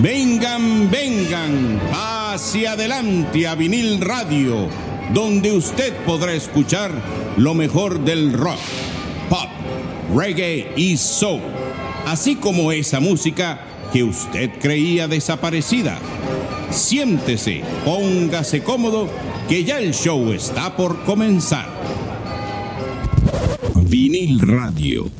Vengan, vengan hacia adelante a vinil radio, donde usted podrá escuchar lo mejor del rock, pop, reggae y soul, así como esa música que usted creía desaparecida. Siéntese, póngase cómodo, que ya el show está por comenzar. Vinil Radio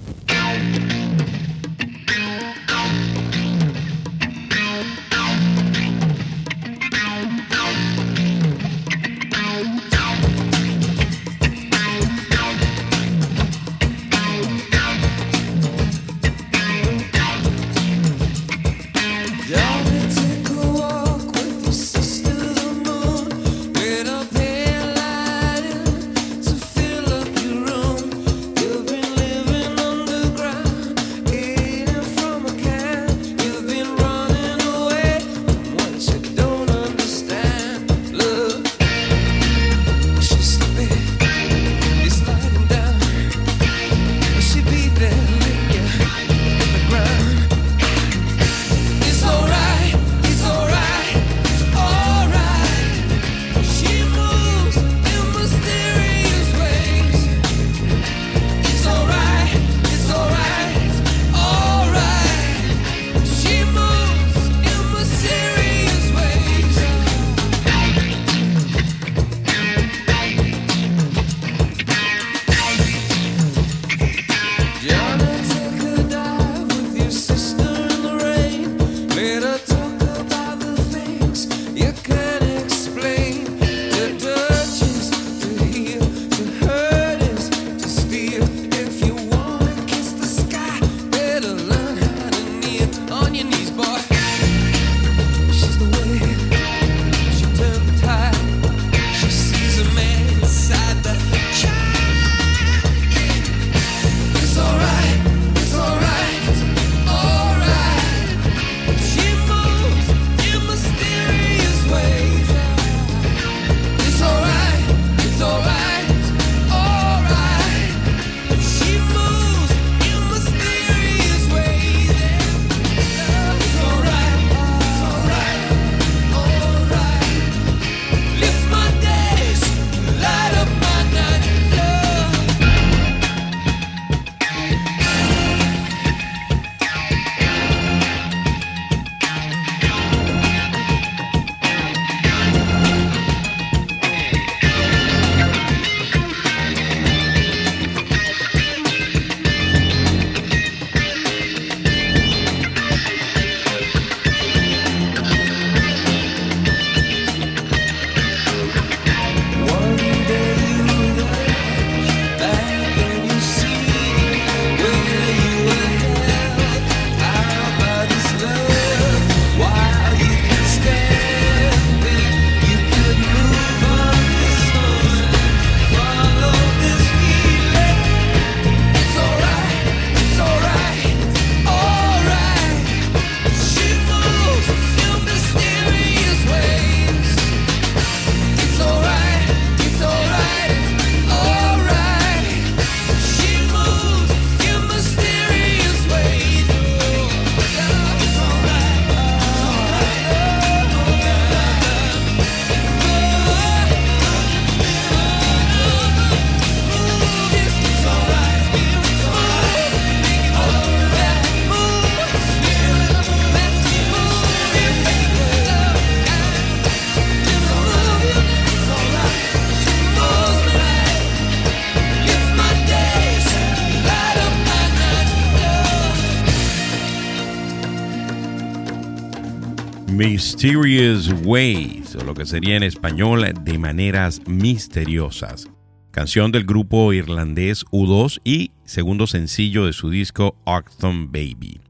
Mysterious Ways, o lo que sería en español de maneras misteriosas. Canción del grupo irlandés U2 y segundo sencillo de su disco Octon Baby.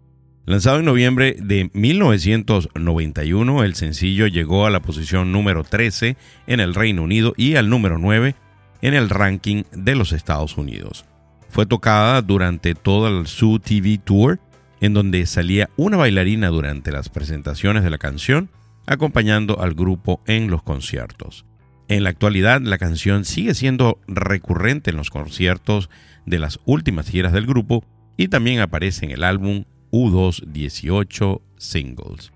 Lanzado en noviembre de 1991, el sencillo llegó a la posición número 13 en el Reino Unido y al número 9 en el ranking de los Estados Unidos. Fue tocada durante todo el TV Tour en donde salía una bailarina durante las presentaciones de la canción, acompañando al grupo en los conciertos. En la actualidad, la canción sigue siendo recurrente en los conciertos de las últimas giras del grupo y también aparece en el álbum U2 18 Singles.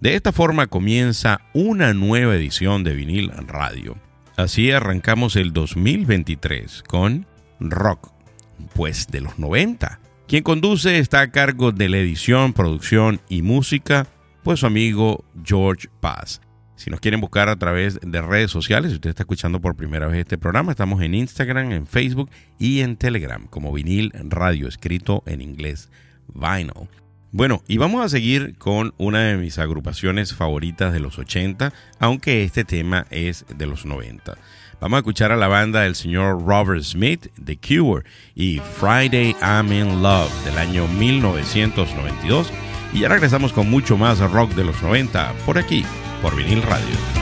De esta forma comienza una nueva edición de vinil radio. Así arrancamos el 2023 con rock, pues de los 90. Quien conduce está a cargo de la edición, producción y música, pues su amigo George Paz. Si nos quieren buscar a través de redes sociales, si usted está escuchando por primera vez este programa, estamos en Instagram, en Facebook y en Telegram como vinil radio, escrito en inglés, vinyl. Bueno, y vamos a seguir con una de mis agrupaciones favoritas de los 80, aunque este tema es de los 90. Vamos a escuchar a la banda del señor Robert Smith, The Cure, y Friday I'm in Love del año 1992. Y ya regresamos con mucho más rock de los 90 por aquí, por vinil radio.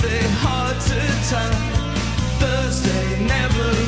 Wednesday hard to tell, Thursday never.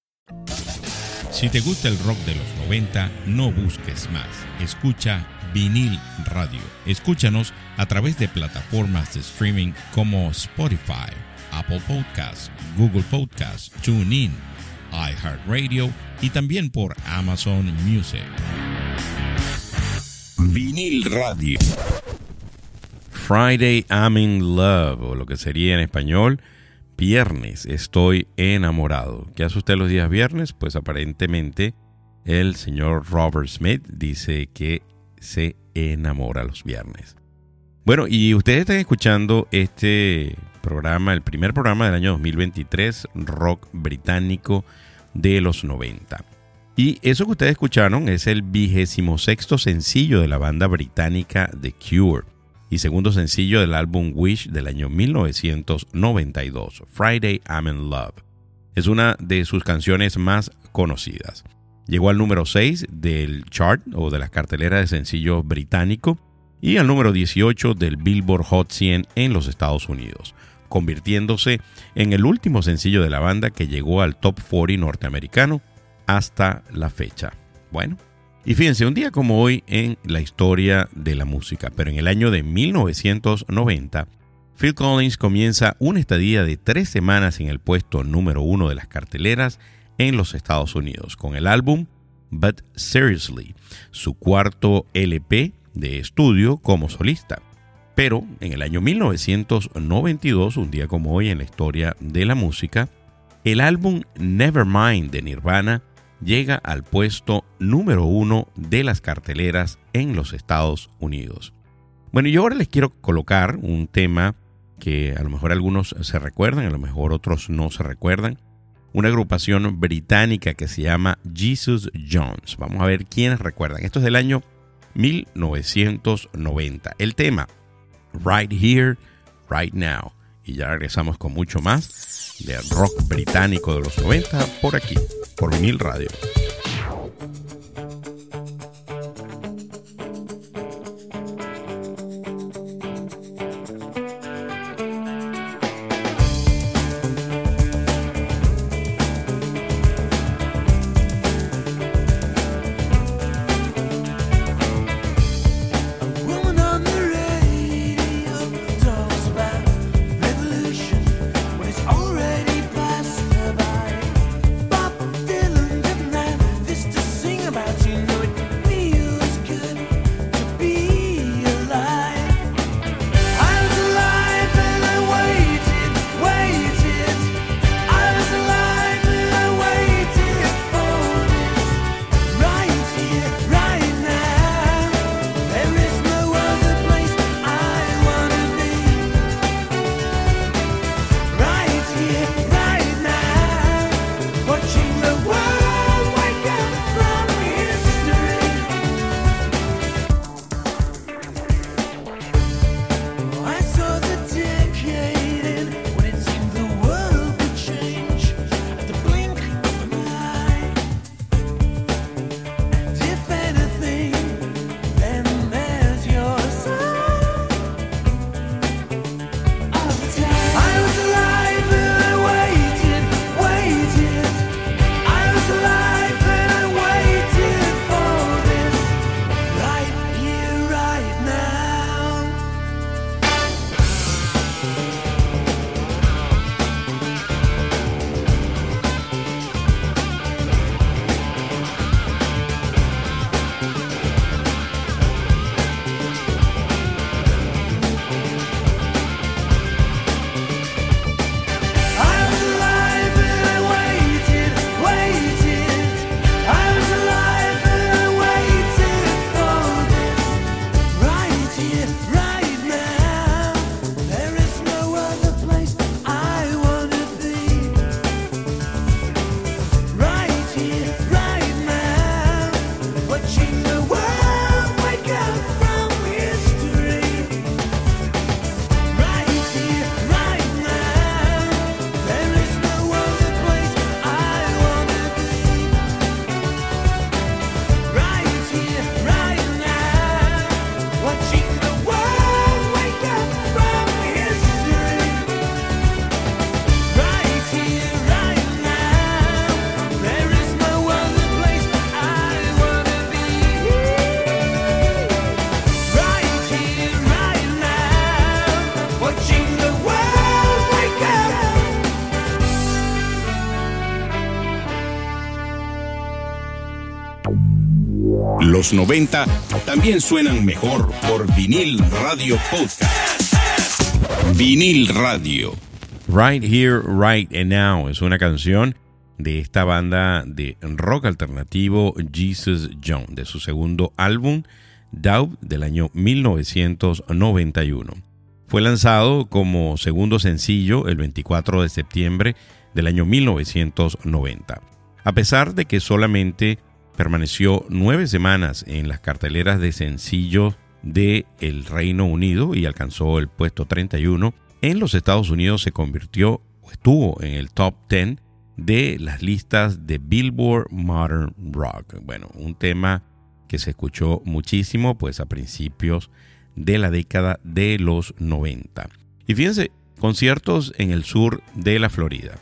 Si te gusta el rock de los 90, no busques más. Escucha vinil radio. Escúchanos a través de plataformas de streaming como Spotify, Apple Podcasts, Google Podcasts, TuneIn, iHeartRadio y también por Amazon Music. Vinil Radio. Friday I'm in love, o lo que sería en español, viernes estoy enamorado. ¿Qué hace usted los días viernes? Pues aparentemente el señor Robert Smith dice que se enamora los viernes. Bueno, y ustedes están escuchando este programa, el primer programa del año 2023, rock británico de los 90. Y eso que ustedes escucharon es el vigésimo sexto sencillo de la banda británica The Cure y segundo sencillo del álbum Wish del año 1992, Friday I'm in Love. Es una de sus canciones más conocidas. Llegó al número 6 del chart o de las carteleras de sencillo británico y al número 18 del Billboard Hot 100 en los Estados Unidos, convirtiéndose en el último sencillo de la banda que llegó al top 40 norteamericano hasta la fecha. Bueno, y fíjense, un día como hoy en la historia de la música, pero en el año de 1990, Phil Collins comienza una estadía de tres semanas en el puesto número uno de las carteleras en los Estados Unidos, con el álbum But Seriously, su cuarto LP de estudio como solista. Pero en el año 1992, un día como hoy en la historia de la música, el álbum Nevermind de Nirvana llega al puesto número uno de las carteleras en los Estados Unidos. Bueno, yo ahora les quiero colocar un tema que a lo mejor algunos se recuerdan, a lo mejor otros no se recuerdan. Una agrupación británica que se llama Jesus Jones. Vamos a ver quiénes recuerdan. Esto es del año 1990. El tema, Right Here, Right Now. Y ya regresamos con mucho más de rock británico de los 90 por aquí, por Vinil Radio. Los 90 también suenan mejor por vinil radio podcast. Vinil radio. Right Here, Right and Now es una canción de esta banda de rock alternativo Jesus John, de su segundo álbum, Doubt, del año 1991. Fue lanzado como segundo sencillo el 24 de septiembre del año 1990. A pesar de que solamente permaneció nueve semanas en las carteleras de sencillos de el Reino Unido y alcanzó el puesto 31, en los Estados Unidos se convirtió o estuvo en el top 10 de las listas de Billboard Modern Rock. Bueno, un tema que se escuchó muchísimo pues a principios de la década de los 90. Y fíjense, conciertos en el sur de la Florida.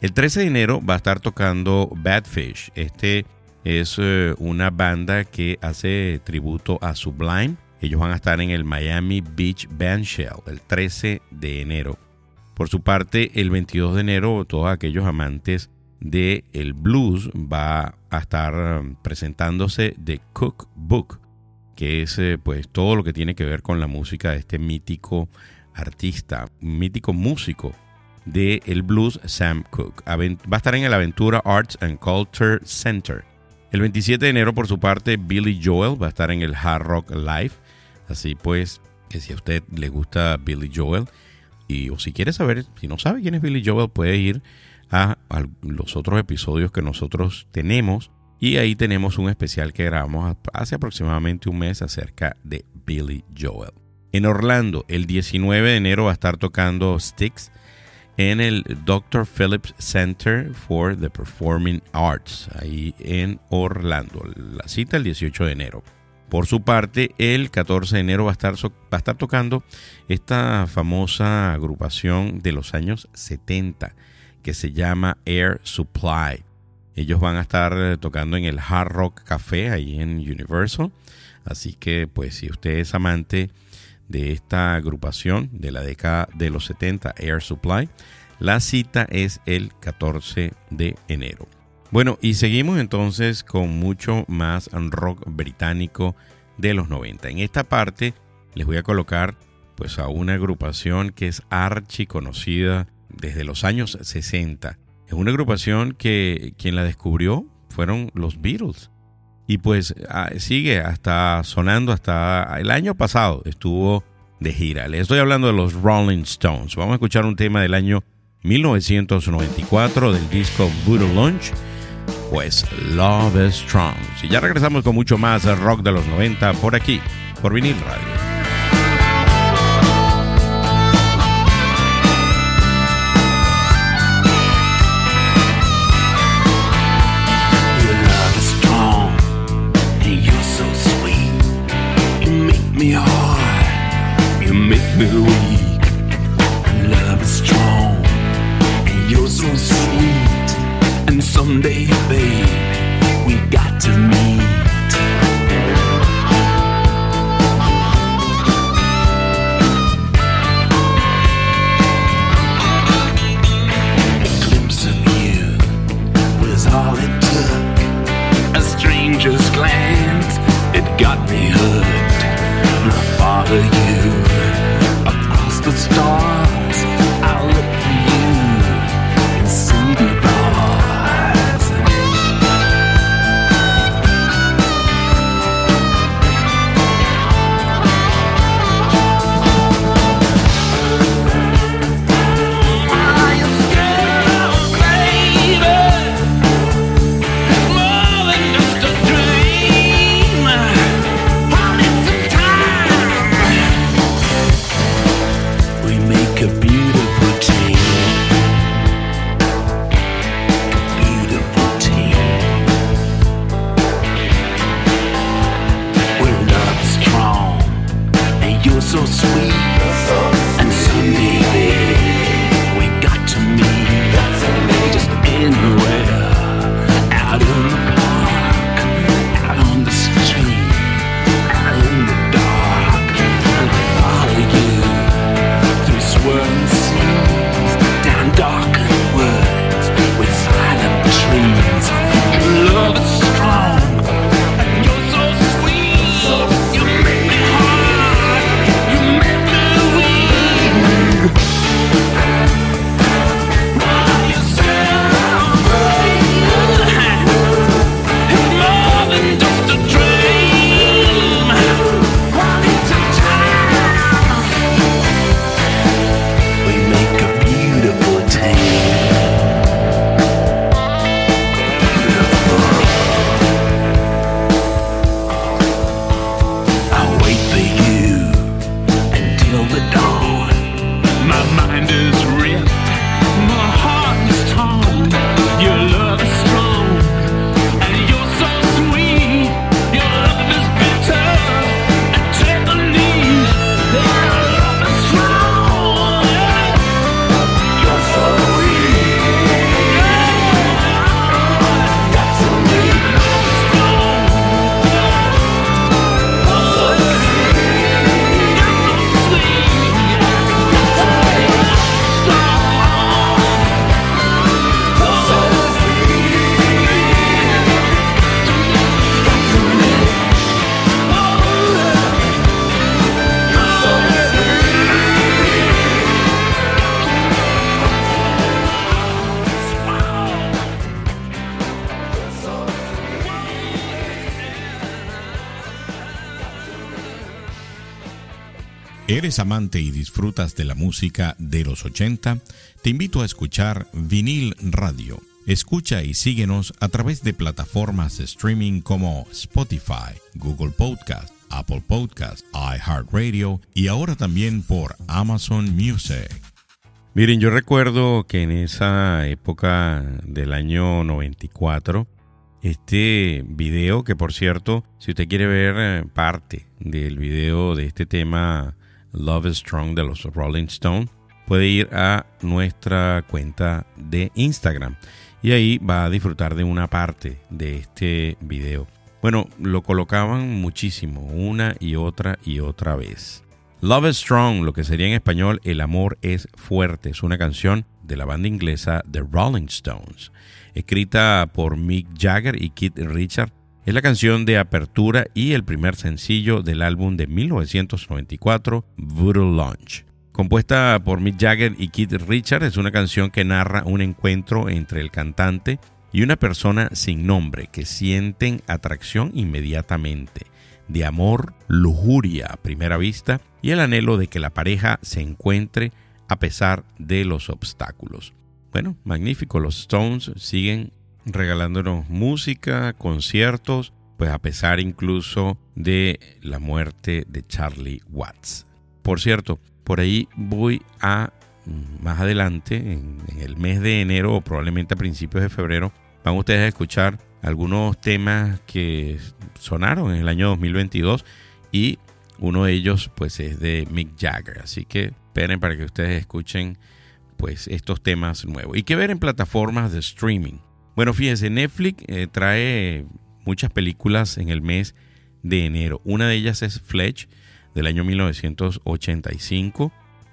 El 13 de enero va a estar tocando Badfish. Este es eh, una banda que hace tributo a Sublime. Ellos van a estar en el Miami Beach Bandshell el 13 de enero. Por su parte, el 22 de enero, todos aquellos amantes del el blues va a estar um, presentándose The Cookbook, que es eh, pues todo lo que tiene que ver con la música de este mítico artista, mítico músico de el blues Sam Cooke. Va a estar en el Aventura Arts and Culture Center. El 27 de enero, por su parte, Billy Joel va a estar en el Hard Rock Live. Así pues, que si a usted le gusta Billy Joel, y, o si quiere saber, si no sabe quién es Billy Joel, puede ir a, los otros episodios que nosotros tenemos. Y ahí tenemos un especial que grabamos hace aproximadamente un mes acerca de Billy Joel. En Orlando, el 19 de enero va a estar tocando Sticks en el Dr. Phillips Center for the Performing Arts, ahí en Orlando. La cita el 18 de enero. Por su parte, el 14 de enero va a estar, va a estar tocando esta famosa agrupación de los años 70 que se llama Air Supply. Ellos van a estar eh, tocando en el Hard Rock Café ahí en Universal. Así que pues si usted es amante de esta agrupación de la década de los 70, Air Supply, la cita es el 14 de enero. Bueno, y seguimos entonces con mucho más rock británico de los 90. En esta parte les voy a colocar pues a una agrupación que es archi conocida desde los años 60. Es una agrupación que quien la descubrió fueron los Beatles. Y pues ah, sigue hasta sonando hasta el año pasado estuvo de gira. Les estoy hablando de los Rolling Stones. Vamos a escuchar un tema del año 1994 del disco Voodoo Lunch pues Love is Strong. Y ya regresamos con mucho más rock de los 90 por aquí, por vinil radio. Make me weak. Love is strong, and you're so sweet. And someday, babe, we got to ¿Eres amante y disfrutas de la música de los 80? Te invito a escuchar Vinil Radio. Escucha y síguenos a través de plataformas de streaming como Spotify, Google Podcast, Apple Podcast, iHeartRadio y ahora también por Amazon Music. Miren, yo recuerdo que en esa época del año 94, este video, que por cierto, si usted quiere ver eh, parte del video de este tema Love is Strong de los Rolling Stones, puede ir a nuestra cuenta de Instagram y ahí va a disfrutar de una parte de este video. Bueno, lo colocaban muchísimo, una y otra y otra vez. Love is Strong, lo que sería en español El amor es fuerte, es una canción de la banda inglesa The Rolling Stones, escrita por Mick Jagger y Keith Richard es la canción de apertura y el primer sencillo del álbum de 1994, Voodoo Launch. Compuesta por Mick Jagger y Keith Richards, es una canción que narra un encuentro entre el cantante y una persona sin nombre que sienten atracción inmediatamente, de amor, lujuria a primera vista y el anhelo de que la pareja se encuentre a pesar de los obstáculos. Bueno, magnífico, los Stones siguen regalándonos música, conciertos, pues a pesar incluso de la muerte de Charlie Watts. Por cierto, por ahí voy a mm, más adelante, en, el mes de enero o probablemente a principios de febrero, van ustedes a escuchar algunos temas que sonaron en el año 2022 y uno de ellos pues es de Mick Jagger. Así que esperen para que ustedes escuchen pues estos temas nuevos. Y que ver en plataformas de streaming. Bueno, fíjense, Netflix eh, trae muchas películas en el mes de enero. Una de ellas es Fletch del año 1985,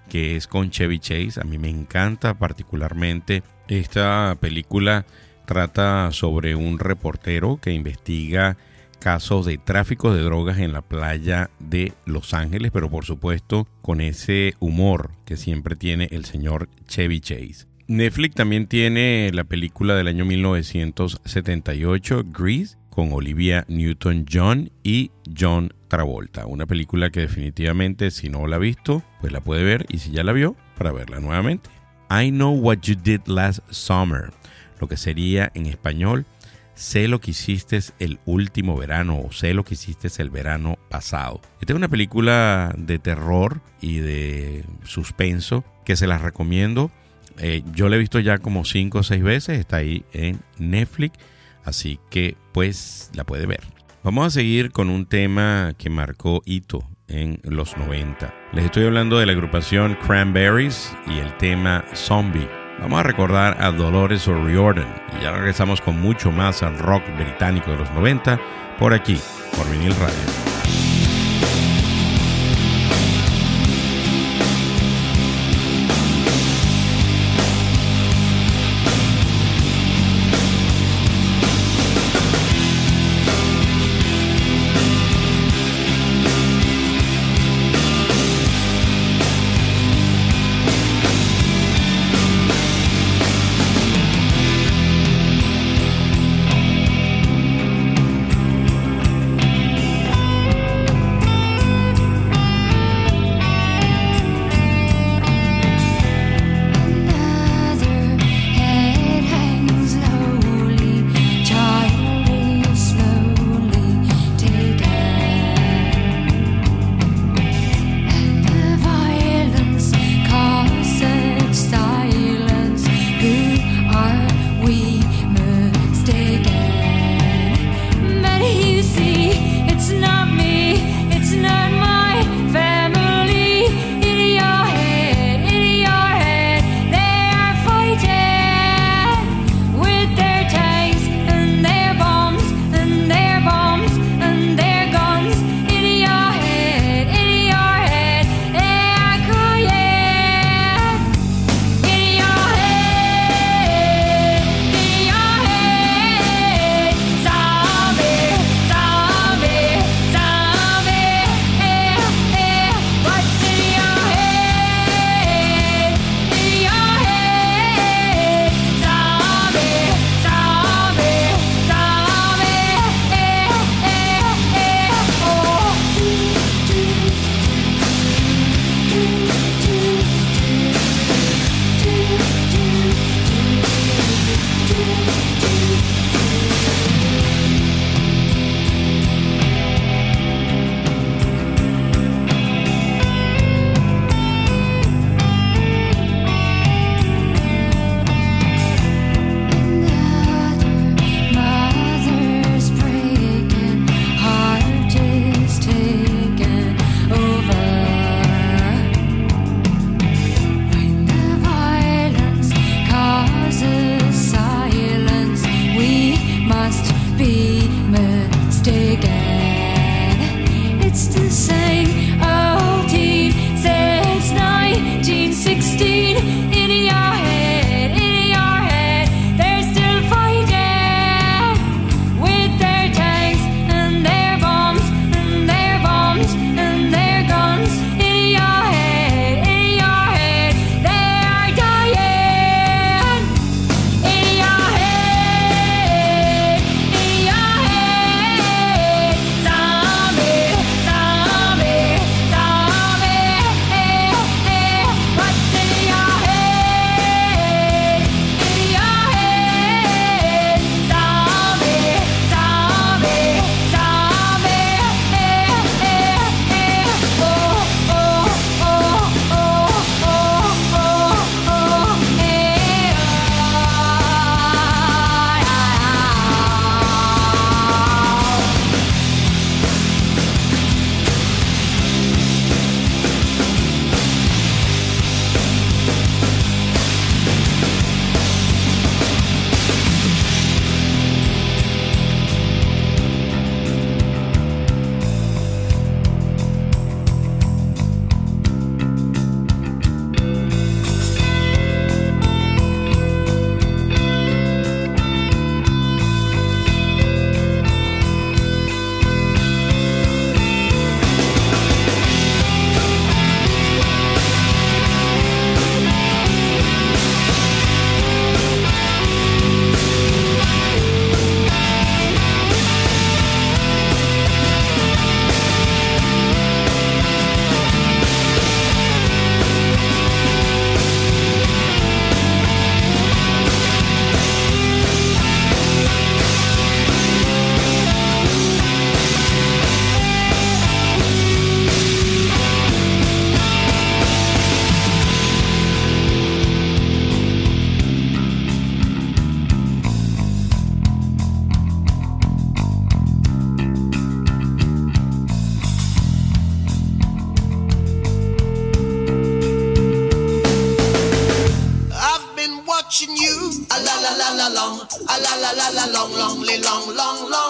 que es con Chevy Chase. A mí me encanta particularmente esta película. Trata sobre un reportero que investiga casos de tráfico de drogas en la playa de Los Ángeles, pero por supuesto con ese humor que siempre tiene el señor Chevy Chase. Netflix también tiene la película del año 1978, Grease, con Olivia Newton-John y John Travolta. Una película que definitivamente si no la ha visto, pues la puede ver y si ya la vio, para verla nuevamente. I Know What You Did Last Summer, lo que sería en español, sé lo que hiciste el último verano o sé lo que hiciste el verano pasado. Esta es una película de terror y de suspenso que se las recomiendo eh, yo la he visto ya como 5 o 6 veces, está ahí en Netflix, así que pues la puede ver. Vamos a seguir con un tema que marcó hito en los 90. Les estoy hablando de la agrupación Cranberries y el tema Zombie. Vamos a recordar a Dolores O'Riordan y ya regresamos con mucho más al rock británico de los 90 por aquí, por vinil radio.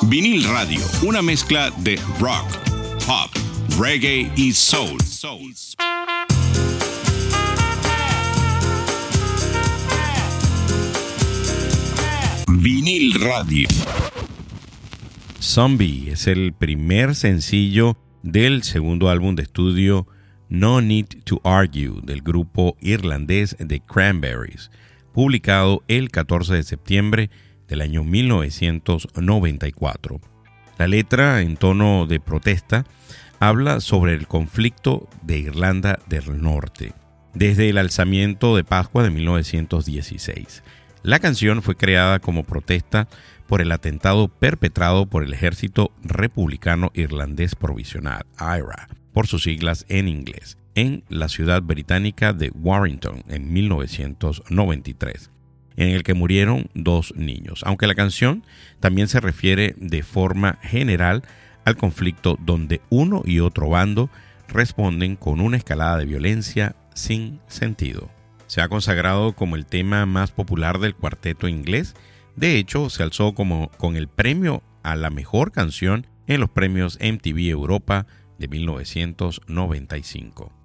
Vinil Radio, una mezcla de rock, pop, reggae y soul. Vinil Radio. Zombie es el primer sencillo del segundo álbum de estudio No Need to Argue del grupo irlandés The Cranberries, publicado el 14 de septiembre del año 1994. La letra, en tono de protesta, habla sobre el conflicto de Irlanda del Norte, desde el alzamiento de Pascua de 1916. La canción fue creada como protesta por el atentado perpetrado por el Ejército Republicano Irlandés Provisional, IRA, por sus siglas en inglés, en la ciudad británica de Warrington en 1993 en el que murieron dos niños, aunque la canción también se refiere de forma general al conflicto donde uno y otro bando responden con una escalada de violencia sin sentido. Se ha consagrado como el tema más popular del cuarteto inglés, de hecho se alzó como con el premio a la mejor canción en los premios MTV Europa de 1995.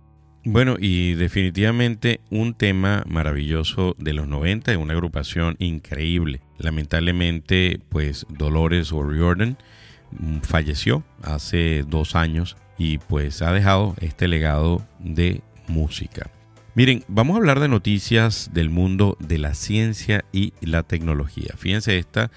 Bueno, y definitivamente un tema maravilloso de los 90, una agrupación increíble. Lamentablemente, pues Dolores O'Riordan mm, falleció hace dos años y pues ha dejado este legado de música. Miren, vamos a hablar de noticias del mundo de la ciencia y la tecnología. Fíjense esta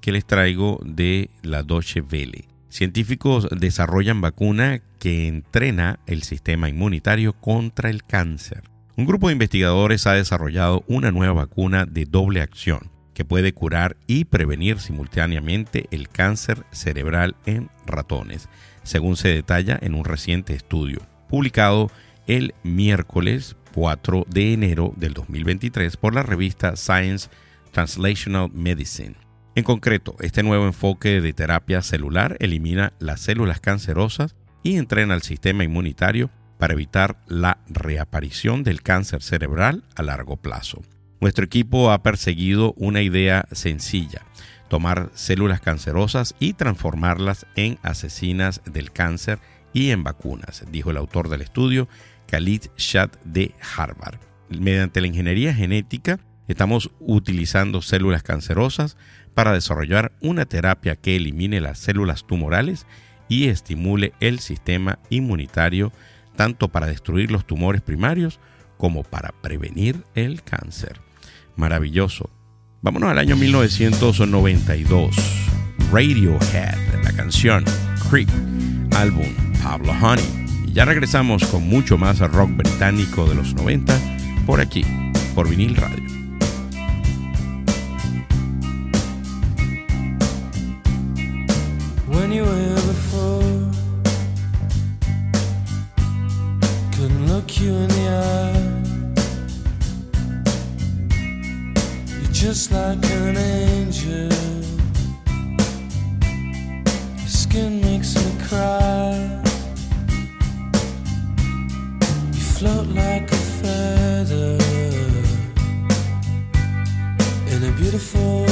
que les traigo de la Deutsche Welle. Científicos desarrollan vacuna que entrena el sistema inmunitario contra el cáncer. Un grupo de investigadores ha desarrollado una nueva vacuna de doble acción que puede curar y prevenir simultáneamente el cáncer cerebral en ratones, según se detalla en un reciente estudio publicado el miércoles 4 de enero del 2023 por la revista Science Translational Medicine. En concreto, este nuevo enfoque de terapia celular elimina las células cancerosas y entrena al sistema inmunitario para evitar la reaparición del cáncer cerebral a largo plazo. Nuestro equipo ha perseguido una idea sencilla, tomar células cancerosas y transformarlas en asesinas del cáncer y en vacunas, dijo el autor del estudio, Khalid Shad de Harvard. Mediante la ingeniería genética, estamos utilizando células cancerosas para desarrollar una terapia que elimine las células tumorales y estimule el sistema inmunitario tanto para destruir los tumores primarios como para prevenir el cáncer. Maravilloso. Vámonos al año 1992. Radiohead, la canción Creep, álbum Pablo Honey. Y ya regresamos con mucho más rock británico de los 90 por aquí, por vinil radio. Anywhere before. Couldn't look you in the eye. You're just like an angel. Your skin makes me cry. You float like a feather in a beautiful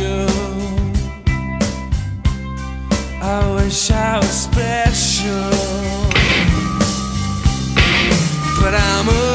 Special. I wish wish I was special, but I'm a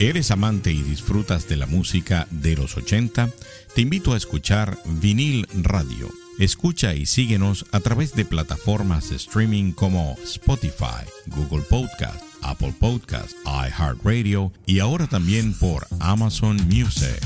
¿Eres amante y disfrutas de la música de los 80? Te invito a escuchar Vinil Radio. Escucha y síguenos a través de plataformas de streaming como Spotify, Google Podcast, Apple Podcast, iHeartRadio y ahora también por Amazon Music.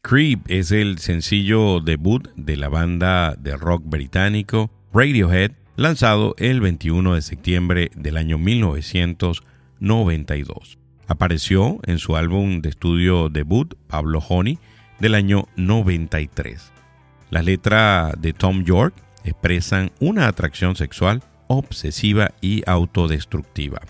Creep es el sencillo debut de la banda de rock británico Radiohead, lanzado el 21 de septiembre del año 1992. Apareció en su álbum de estudio debut, Pablo Honey, del año 93. Las letras de Tom York expresan una atracción sexual obsesiva y autodestructiva.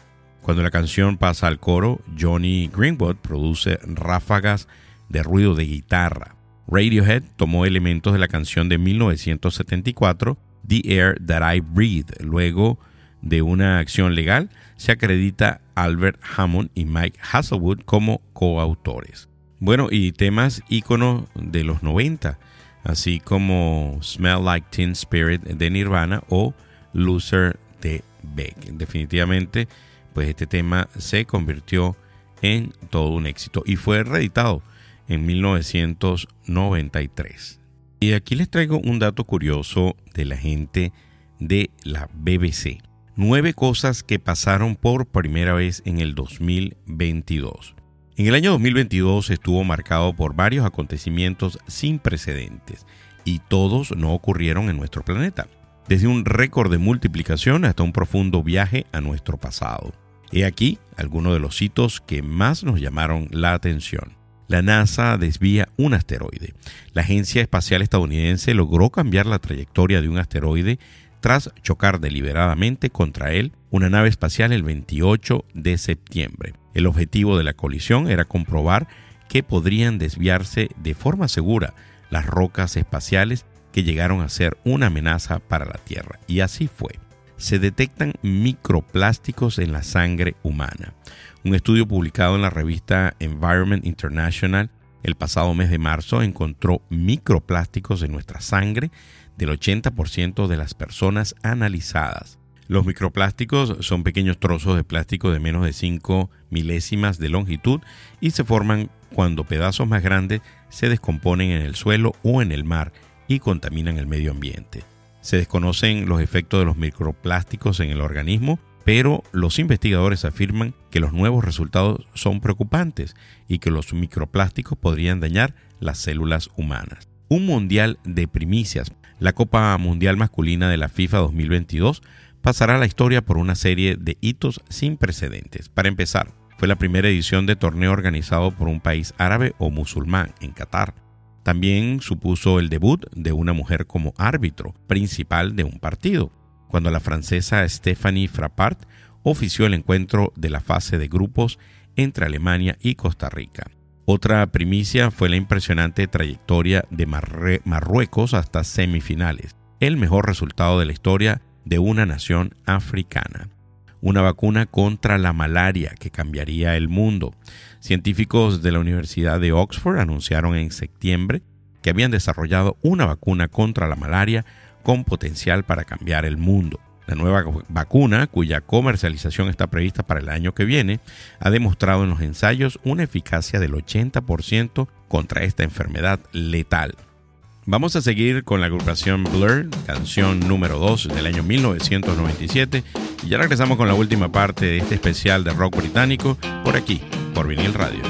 Cuando la canción pasa al coro, Johnny Greenwood produce ráfagas de ruido de guitarra. Radiohead tomó elementos de la canción de 1974, The Air That I Breathe. Luego de una acción legal, se acredita Albert Hammond y Mike Hasselwood como coautores. Bueno, y temas íconos de los 90, así como Smell Like Teen Spirit de Nirvana o Loser de Beck. Definitivamente, pues este tema se convirtió en todo un éxito y fue reeditado en 1993. Y aquí les traigo un dato curioso de la gente de la BBC. Nueve cosas que pasaron por primera vez en el 2022. En el año 2022 estuvo marcado por varios acontecimientos sin precedentes y todos no ocurrieron en nuestro planeta. Desde un récord de multiplicación hasta un profundo viaje a nuestro pasado. He aquí algunos de los hitos que más nos llamaron la atención. La NASA desvía un asteroide. La Agencia Espacial Estadounidense logró cambiar la trayectoria de un asteroide tras chocar deliberadamente contra él una nave espacial el 28 de septiembre. El objetivo de la colisión era comprobar que podrían desviarse de forma segura las rocas espaciales que llegaron a ser una amenaza para la Tierra. Y así fue. Se detectan microplásticos en la sangre humana. Un estudio publicado en la revista Environment International el pasado mes de marzo encontró microplásticos en nuestra sangre del 80% de las personas analizadas. Los microplásticos son pequeños trozos de plástico de menos de 5 milésimas de longitud y se forman cuando pedazos más grandes se descomponen en el suelo o en el mar y contaminan el medio ambiente. Se desconocen los efectos de los microplásticos en el organismo, pero los investigadores afirman que los nuevos resultados son preocupantes y que los microplásticos podrían dañar las células humanas. Un mundial de primicias. La Copa Mundial Masculina de la FIFA 2022 pasará a la historia por una serie de hitos sin precedentes. Para empezar, fue la primera edición de torneo organizado por un país árabe o musulmán en Qatar. También supuso el debut de una mujer como árbitro principal de un partido, cuando la francesa Stephanie Frappart ofició el encuentro de la fase de grupos entre Alemania y Costa Rica. Otra primicia fue la impresionante trayectoria de Marruecos hasta semifinales, el mejor resultado de la historia de una nación africana. Una vacuna contra la malaria que cambiaría el mundo. Científicos de la Universidad de Oxford anunciaron en septiembre que habían desarrollado una vacuna contra la malaria con potencial para cambiar el mundo. La nueva vacuna, cuya comercialización está prevista para el año que viene, ha demostrado en los ensayos una eficacia del 80% contra esta enfermedad letal. Vamos a seguir con la agrupación Blur, canción número 2 del año 1997, y ya regresamos con la última parte de este especial de rock británico por aquí, por vinil radio.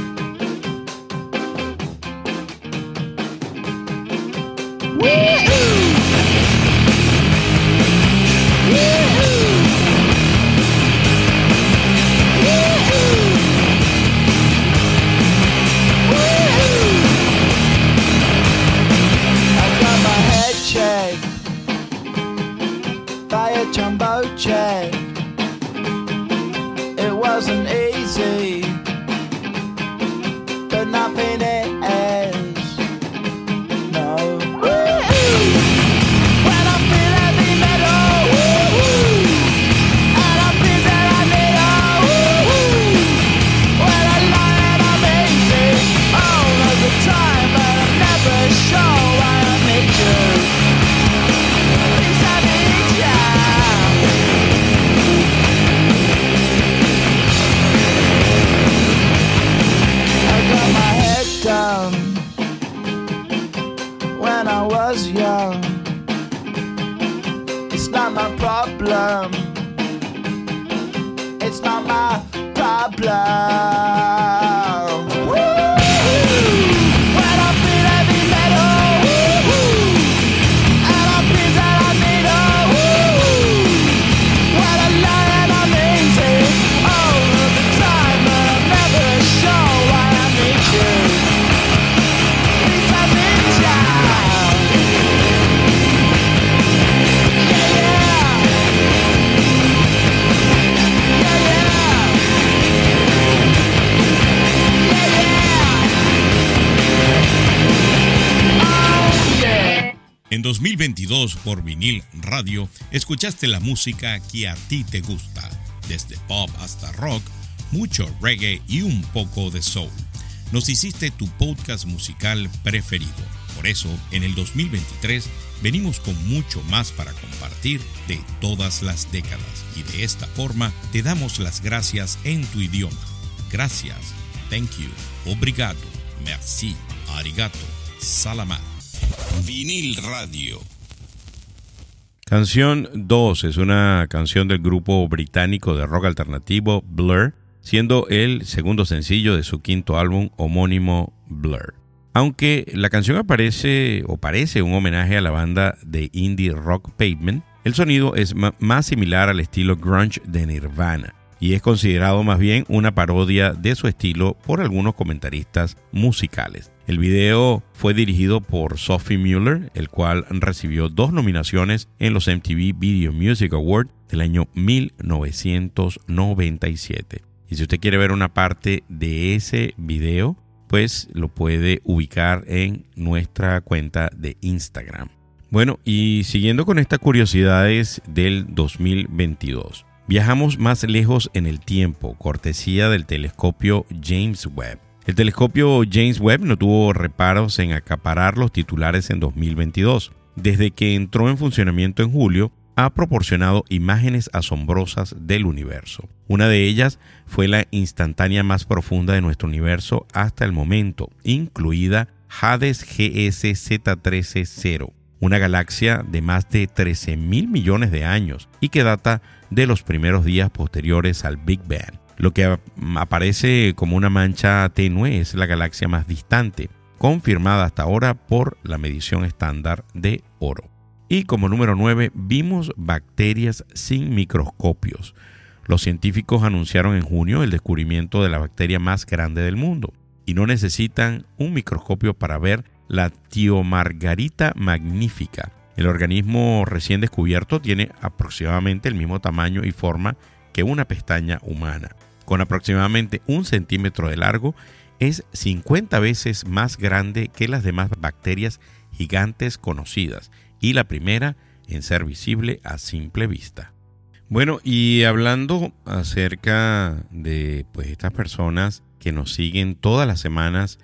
2022 por vinil radio escuchaste la música que a ti te gusta, desde pop hasta rock, mucho reggae y un poco de soul. Nos hiciste tu podcast musical preferido. Por eso, en el 2023 venimos con mucho más para compartir de todas las décadas y de esta forma te damos las gracias en tu idioma. Gracias, thank you, obrigado, merci, arigato, salamat. Vinil Radio. Canción 2 es una canción del grupo británico de rock alternativo Blur, siendo el segundo sencillo de su quinto álbum homónimo Blur. Aunque la canción aparece o parece un homenaje a la banda de indie rock Pavement, el sonido es más similar al estilo grunge de Nirvana y es considerado más bien una parodia de su estilo por algunos comentaristas musicales. El video fue dirigido por Sophie Mueller, el cual recibió dos nominaciones en los MTV Video Music Awards del año 1997. Y si usted quiere ver una parte de ese video, pues lo puede ubicar en nuestra cuenta de Instagram. Bueno, y siguiendo con estas curiosidades del 2022. Viajamos más lejos en el tiempo, cortesía del telescopio James Webb. El telescopio James Webb no tuvo reparos en acaparar los titulares en 2022. Desde que entró en funcionamiento en julio, ha proporcionado imágenes asombrosas del universo. Una de ellas fue la instantánea más profunda de nuestro universo hasta el momento, incluida Hades GS Z13-0, una galaxia de más de 13 mil millones de años y que data de los primeros días posteriores al Big Bang. Lo que aparece como una mancha tenue es la galaxia más distante, confirmada hasta ahora por la medición estándar de oro. Y como número 9 vimos bacterias sin microscopios. Los científicos anunciaron en junio el descubrimiento de la bacteria más grande del mundo y no necesitan un microscopio para ver la Tiomargarita magnifica. El organismo recién descubierto tiene aproximadamente el mismo tamaño y forma que una pestaña humana. Con aproximadamente un centímetro de largo, es 50 veces más grande que las demás bacterias gigantes conocidas y la primera en ser visible a simple vista. Bueno, y hablando acerca de pues estas personas que nos siguen todas las semanas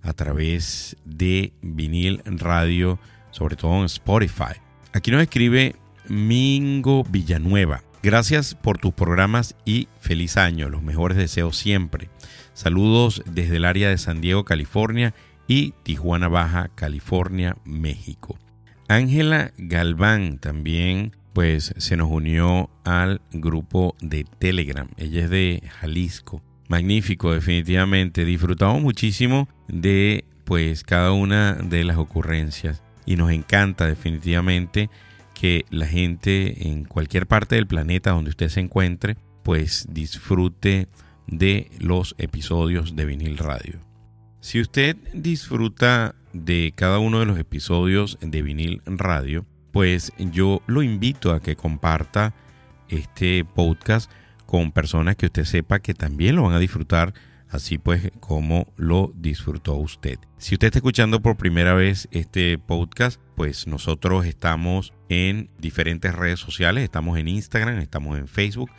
a través de vinil radio, sobre todo en Spotify. Aquí nos escribe Mingo Villanueva. Gracias por tus programas y feliz año. Los mejores deseos siempre. Saludos desde el área de San Diego, California y Tijuana Baja, California, México. Ángela Galván también pues se nos unió al grupo de Telegram. Ella es de Jalisco. Magnífico, definitivamente. Disfrutamos muchísimo de pues cada una de las ocurrencias y nos encanta definitivamente que la gente en cualquier parte del planeta donde usted se encuentre pues disfrute de los episodios de vinil radio. Si usted disfruta de cada uno de los episodios de vinil radio, pues yo lo invito a que comparta este podcast con personas que usted sepa que también lo van a disfrutar así pues como lo disfrutó usted. Si usted está escuchando por primera vez este podcast, pues nosotros estamos en diferentes redes sociales, estamos en Instagram, estamos en Facebook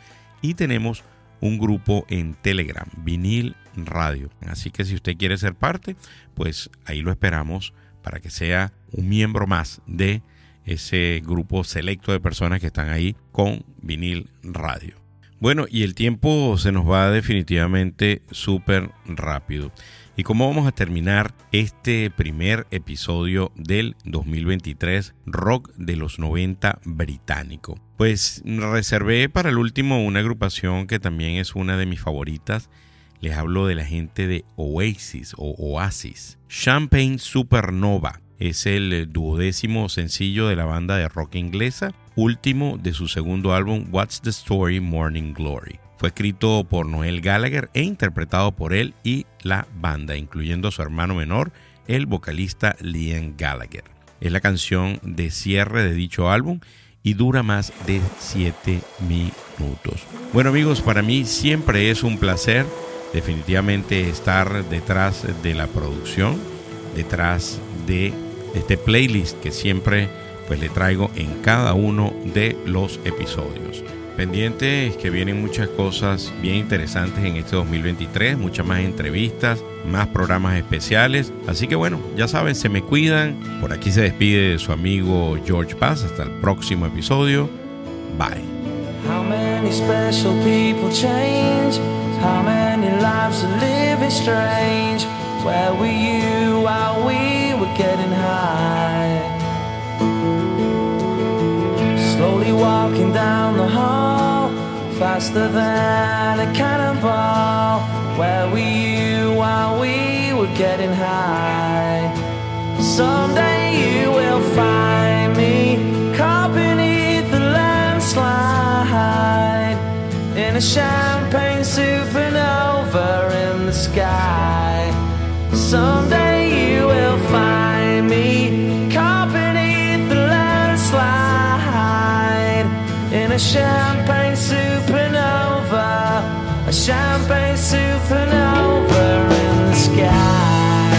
y tenemos un grupo en Telegram, Vinil Radio. Así que si usted quiere ser parte, pues ahí lo esperamos para que sea un miembro más de ese grupo selecto de personas que están ahí con Vinil Radio. Bueno, y el tiempo se nos va definitivamente súper rápido. ¿Y cómo vamos a terminar este primer episodio del 2023 Rock de los 90 británico? Pues reservé para el último una agrupación que también es una de mis favoritas. Les hablo de la gente de Oasis o Oasis. Champagne Supernova es el duodécimo sencillo de la banda de rock inglesa, último de su segundo álbum What's the Story Morning Glory. Fue escrito por Noel Gallagher e interpretado por él y la banda, incluyendo a su hermano menor, el vocalista Liam Gallagher. Es la canción de cierre de dicho álbum y dura más de 7 minutos. Bueno amigos, para mí siempre es un placer definitivamente estar detrás de la producción, detrás de este playlist que siempre pues le traigo en cada uno de los episodios. Pendiente es que vienen muchas cosas bien interesantes en este 2023, muchas más entrevistas, más programas especiales. Así que bueno, ya saben, se me cuidan. Por aquí se despide su amigo George Paz. Hasta el próximo episodio. Bye. How many special people change? How many lives are living strange? Where were you while we were getting high? Walking down the hall, faster than a cannonball. Where were you while we were getting high? Someday you will find me caught beneath the landslide in a champagne supernova in the sky. Someday you will find a champagne supernova, a champagne supernova in the sky.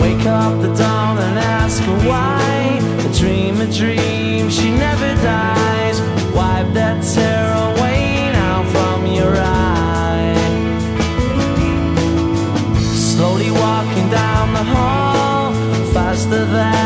Wake up the dawn and ask her why. A dream, a dream, she never dies. The hall, faster than